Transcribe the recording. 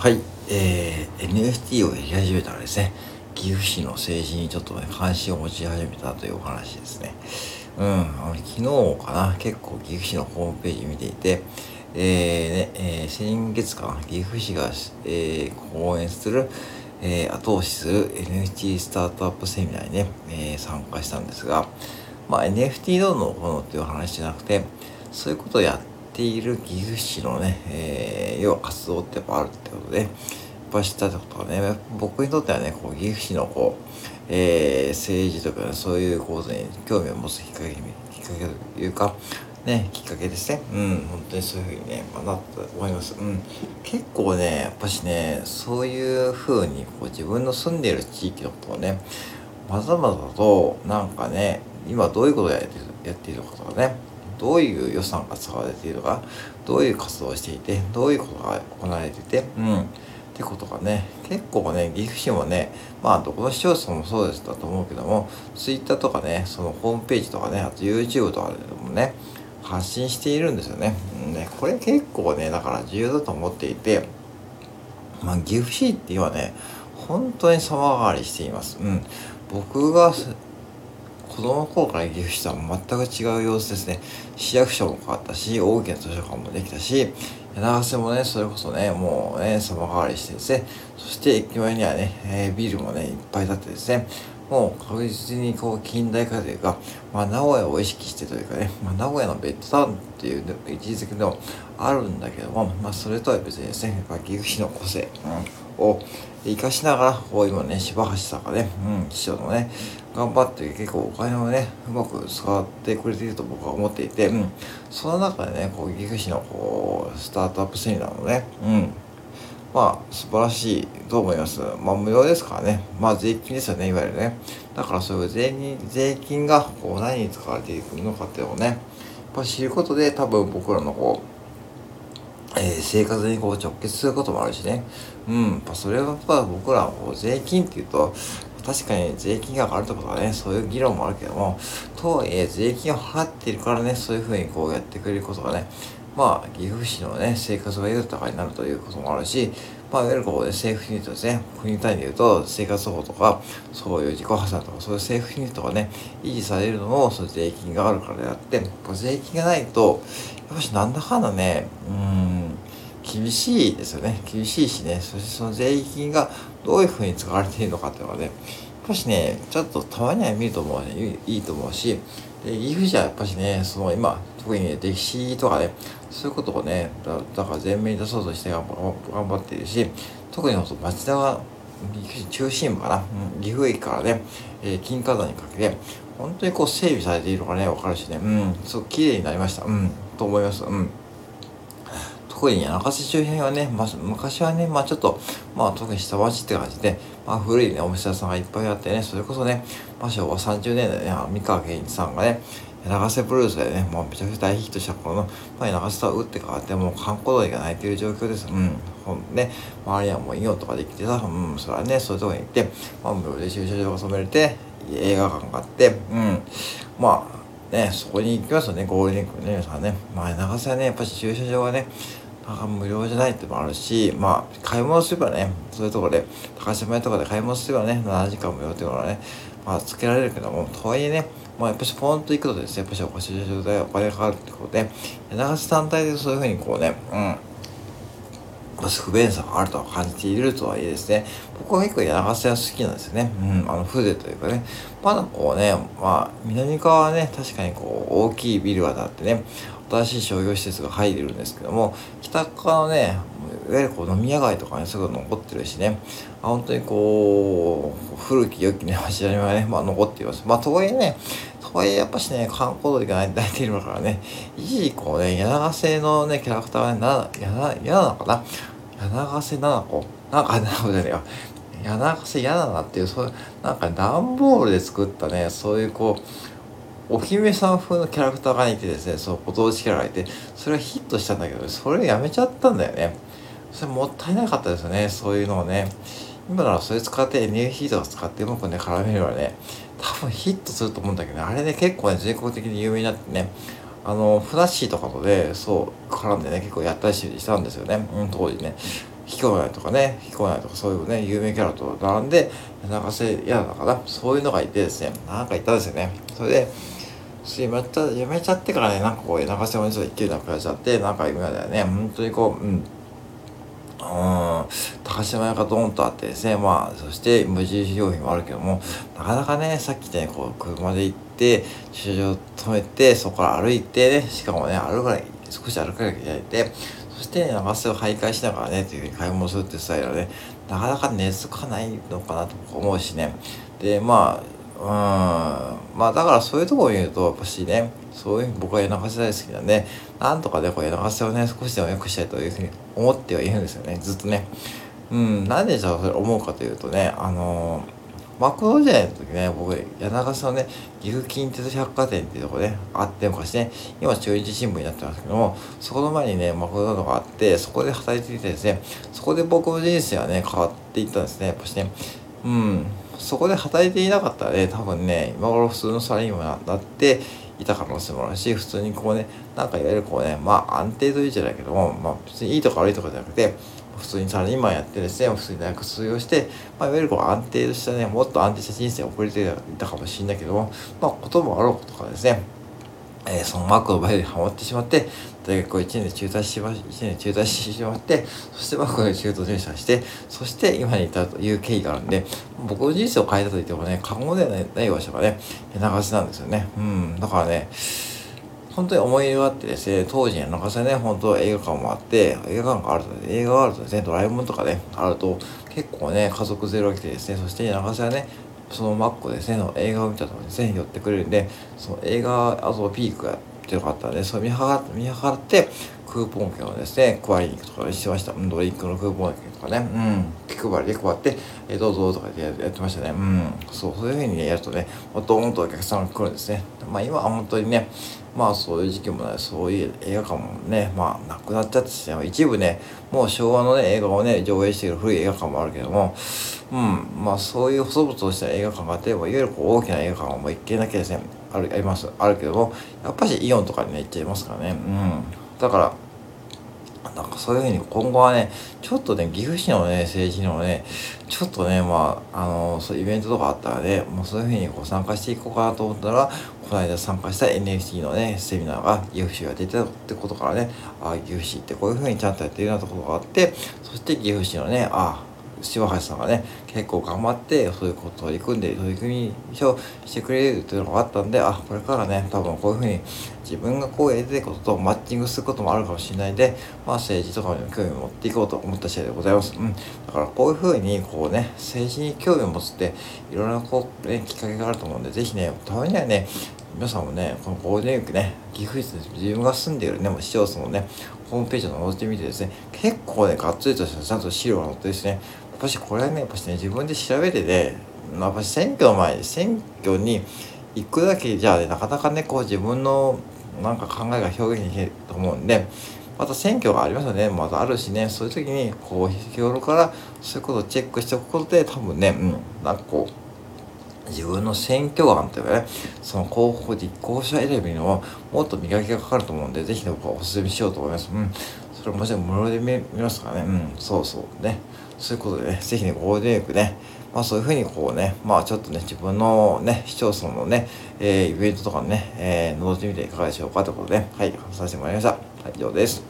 はい、えー、NFT をやり始めたらですね、岐阜市の政治にちょっとね、関心を持ち始めたというお話ですね。うん、あの昨日かな、結構岐阜市のホームページ見ていて、えーねえー、先月かな、岐阜市が、えー、講演する、えー、後押しする NFT スタートアップセミナーにね、えー、参加したんですが、まあ、NFT どうのこのっていう話じゃなくて、そういうことをやっている岐阜市のね、えー、要は活動ってやっぱあるってことで、やっぱ知ったってことはね、僕にとってはね、こう岐阜市のこう、えー、政治とか、ね、そういうことに興味を持つきっかけ、きっかけというか、ね、きっかけですね。うん、本当にそういうふうにね、まあ、なったと思います。うん。結構ね、やっぱしね、そういうふうに、こう自分の住んでいる地域のことをね、まざまざと、なんかね、今どういうことをやってやっているかとかね、どういう予算が使われているのか、どういう活動をしていて、どういうことが行われていて、うん。ってことがね、結構ね、岐阜市もね、まあ、どこの市町村もそうですだと思うけども、Twitter とかね、そのホームページとかね、あと YouTube とかでもね、発信しているんですよね。ねこれ結構ね、だから重要だと思っていて、まあ、岐阜市っていうのはね、本当に様変わりしています。うん。僕が子供の頃から岐阜市とは全く違う様子ですね。市役所も変わったし、大きな図書館もできたし、柳瀬もね、それこそね、もうね、様変わりしてですね、そして駅前にはね、えー、ビルもね、いっぱい建ってですね、もう確実にこう近代化というか、まあ、名古屋を意識してというかね、まあ、名古屋のベッドタウンっていう位置づけでもあるんだけども、まあ、それとは別にですね、やっぱ岐阜市の個性、うん、を生かしながら、こう今ね、柴橋さんがね、うん、市長のね、頑張って結構お金をね、うまく使ってくれていると僕は思っていて、うん、その中でね、こう岐阜市のこう、スタートアップセミナーのね、うん、まあ素晴らしいと思います。まあ無料ですからね。まあ税金ですよね、いわゆるね。だからそういう税金税金がこう何に使われていくのかっていうのをね、やっぱ知ることで多分僕らのこう、えー、生活にこう直結することもあるしね。うん。やっぱそれはやっぱ僕らこう税金っていうと、確かに税金が上がるとかね、そういう議論もあるけども、とはいえ税金を払っているからね、そういうふうにこうやってくれることがね、まあ、岐阜市のね、生活が豊かになるということもあるし、まあ、いわゆるこう、ね、政府ユニットですね、国単位で言うと、生活保護とか、そういう自己破産とか、そういう政府ユニットがね、維持されるのも、その税金があるからであって、税金がないと、やっぱしなんだかんだね、うん、厳しいですよね。厳しいしね、そしてその税金がどういうふうに使われているのかっていうのはね、やっぱしね、ちょっとたまには見ると思うね、いいと思うし、で、岐阜市はやっぱしね、その今、特にね、歴史とかね、そういうことをね、だから前面に出そうとして頑張っているし、特に町田は、中心部かな、岐阜駅からね、えー、金華山にかけて、本当にこう整備されているのがね、わかるしね、うん、すごく綺麗になりました。うん、と思います。うん。特に中洲周辺はね、まあ、昔はね、まあちょっと、まあ特に下町って感じで、まあ古いね、お店屋さんがいっぱいあってね、それこそね、まあ昭和30年代ね、三河健一さんがね、長瀬ブルースでね、もうめちゃくちゃ大ヒットした頃の、まあ、長瀬とは打って変わって、もう観光鳥がないという状況です。うん。ほんね、周りはもうイオンとかできてさ、うん、それはね、そういうとこに行って、まあ、無料で駐車場が染めれて、映画館があって、うん。まあ、ね、そこに行きますよね、ゴールデンウィークね、皆さんね。まあ、長瀬はね、やっぱり駐車場はね、無料じゃないってもあるし、まあ、買い物すればね、そういうとこで、高島屋とかで買い物すればね、7時間無料っていうのはね、まあ、つけられるけども、とはいえね、まあ、やっぱしポンと行くとですね、やっぱしおかしい状態お金がかかるってことで、長瀬単体でそういうふうにこうね、うん、不便さがあると感じているとはいえですね、僕は結構柳瀬は好きなんですよね。うん、あの風情というかね、まだこうね、まあ、南側はね、確かにこう、大きいビルが建ってね、新しい商業施設が入るんですけども、北側のね、いわゆるこう飲み屋街とかね、すぐ残ってるしね、あ本当にこう、古き良きね、街並みがね、まあ残っています。まあとはいえね、とはいえやっぱしね、観光鳥がない大体いるからね、一時こうね、柳瀬のね、キャラクターはね、な、や嫌なのかな？柳瀬なな子なんか、なこじゃねえよ。柳瀬嫌だなっていう、そう、なんか段ボールで作ったね、そういうこう、お姫さん風のキャラクターがいてですね、そう、ご当地キャラがいて、それがヒットしたんだけど、それやめちゃったんだよね。それもったいなかったですよね、そういうのをね。今ならそれ使って NFT とか使ってうまくね、絡めればね、多分ヒットすると思うんだけどね、あれね、結構ね、全国的に有名になってね、あの、フラッシーとかとで、そう、絡んでね、結構やったりしたんですよね、うん、当時ね。比彦内とかね、彦内とかそういうね、有名キャラと並んで、流せ嫌だから、そういうのがいてですね、なんかいたんですよね。それで、やめちゃやめちゃってからね、なんかこう、流せおにちょっと勢いなくなっちゃって、なんか今だよね、本当にこう、うん。うん、高島屋がドンとあってですね、まあ、そして無印良品もあるけども、なかなかね、さっき言ったように、こう、車で行って、駐車場止めて、そこから歩いてね、しかもね、歩かない、少し歩かなきゃいけないで、そして、ね、長瀬を徘徊しながらね、というふうに買い物するってスタイルはね、なかなか根付かないのかなと思うしね。で、まあ、うん。まあだからそういうところを見るとやっぱしねそういう僕は柳瀬大好きなんでなんとかねこう柳瀬をね少しでも良くしたいというふうに思ってはいるんですよね。ずっとね。うん。なんでじゃあそれ思うかというとねあのー、マクド時代の時ね僕柳瀬のね岐阜近鉄百貨店っていうとこねあって昔ね今中日新聞になってますけどもそこの前にねマクドナルドがあってそこで働いていてですね。そこで僕の人生はね変わっていったんですねやっぱしね。うん。そこで働いていなかったらね、多分ね、今頃普通のサラリーマンになっていた可能性もあるし、普通にこうね、なんかいわゆるこうね、まあ安定というじゃないけども、まあ別にいいとか悪いとかじゃなくて、普通にサラリーマンやってですね、普通に大学卒業して、まあ、いわゆるこう安定したね、もっと安定した人生を送れていたかもしれないけども、まあ、こともあろうことかですね、えー、そのマークの場合でハマってしまって、大学を1年で中退しま、1年中退してしまって、そしてマークで中途入社して、そして今に至るという経緯があるんで、僕の人生を変えたと言ってもね、過言ではない場所がね、流しなんですよね。うん、だからね、本当に思い入れがあってですね、当時に長瀬ね、本当映画館もあって、映画館があると、ね、映画があるとですね、ドラえもんとかね、あると、結構ね、家族ゼロが来てですね、そして長瀬はね、そのマックですね、の映画を見たとですね、寄ってくれるんで、その映画、あとピークがってよかったんで、それ見計ら、見計らって、クーポン券をですね、配りに行くとかしてました。ドリンクのクーポン券とかね、うん、気配りで配って、えー、どうぞとかやってましたね。うん、そう、そういうふうにね、やるとね、ドーンとお客さんが来るんですね。まあ今は本当にね、まあそういう時期もない、そういう映画館もね、まあなくなっちゃって、一部ね、もう昭和のね、映画をね、上映している古い映画館もあるけども、うん、まあそういう細々とした映画館があって、いわゆる大きな映画館はもう一軒だけですね、ある、あります、あるけども、やっぱしイオンとかにね、行っちゃいますからね、うん。だから、なんかそういうふうに今後はね、ちょっとね、岐阜市のね、政治のね、ちょっとね、まあ、あの、そうイベントとかあったらね、もうそういうふうにこう参加していこうかなと思ったら、この間参加した NFT のね、セミナーが岐阜市が出てたってことからね、ああ、岐阜市ってこういうふうにちゃんとやってるようなところがあって、そして岐阜市のね、ああ、柴橋さんがね結構頑張ってそういうことを取り組んで取り組みをしてくれるというのがあったんであこれからね多分こういうふうに自分がこうやりたいこととマッチングすることもあるかもしれないんで、まあ、政治とかにも興味を持っていこうと思った次第でございます。うん、だからこういうふうにこうね政治に興味を持つっていろんなこう、ね、きっかけがあると思うんでぜひねたまにはね皆さんもね、このゴールデンウィークね、岐阜市で自分が住んでいるね、市町村のね、ホームページを覗いてみてですね、結構ね、がっつりとしたちゃんと資料が載ってですね、ぱしこれねやっぱしね自分で調べてねやっぱ選挙の前に選挙に行くだけじゃねなかなかねこう自分のなんか考えが表現できると思うんでまた選挙がありますよねまたあるしねそういう時にこう日頃からそういうことをチェックしておくことで多分ねうんなんかこう自分の選挙眼というかね、その候補立候補者選びのもっと磨きがかかると思うんで、ぜひね、僕はお勧めしようと思います。うん。それもちろん無料で見ますからね。うん。そうそうね。そういうことでね、ぜひね、ゴールデンウィークね、まあそういうふうにこうね、まあちょっとね、自分のね、市町村のね、えー、イベントとかね、えー、覗いてみていかがでしょうかということで、はい、話させてもらいました。以上です。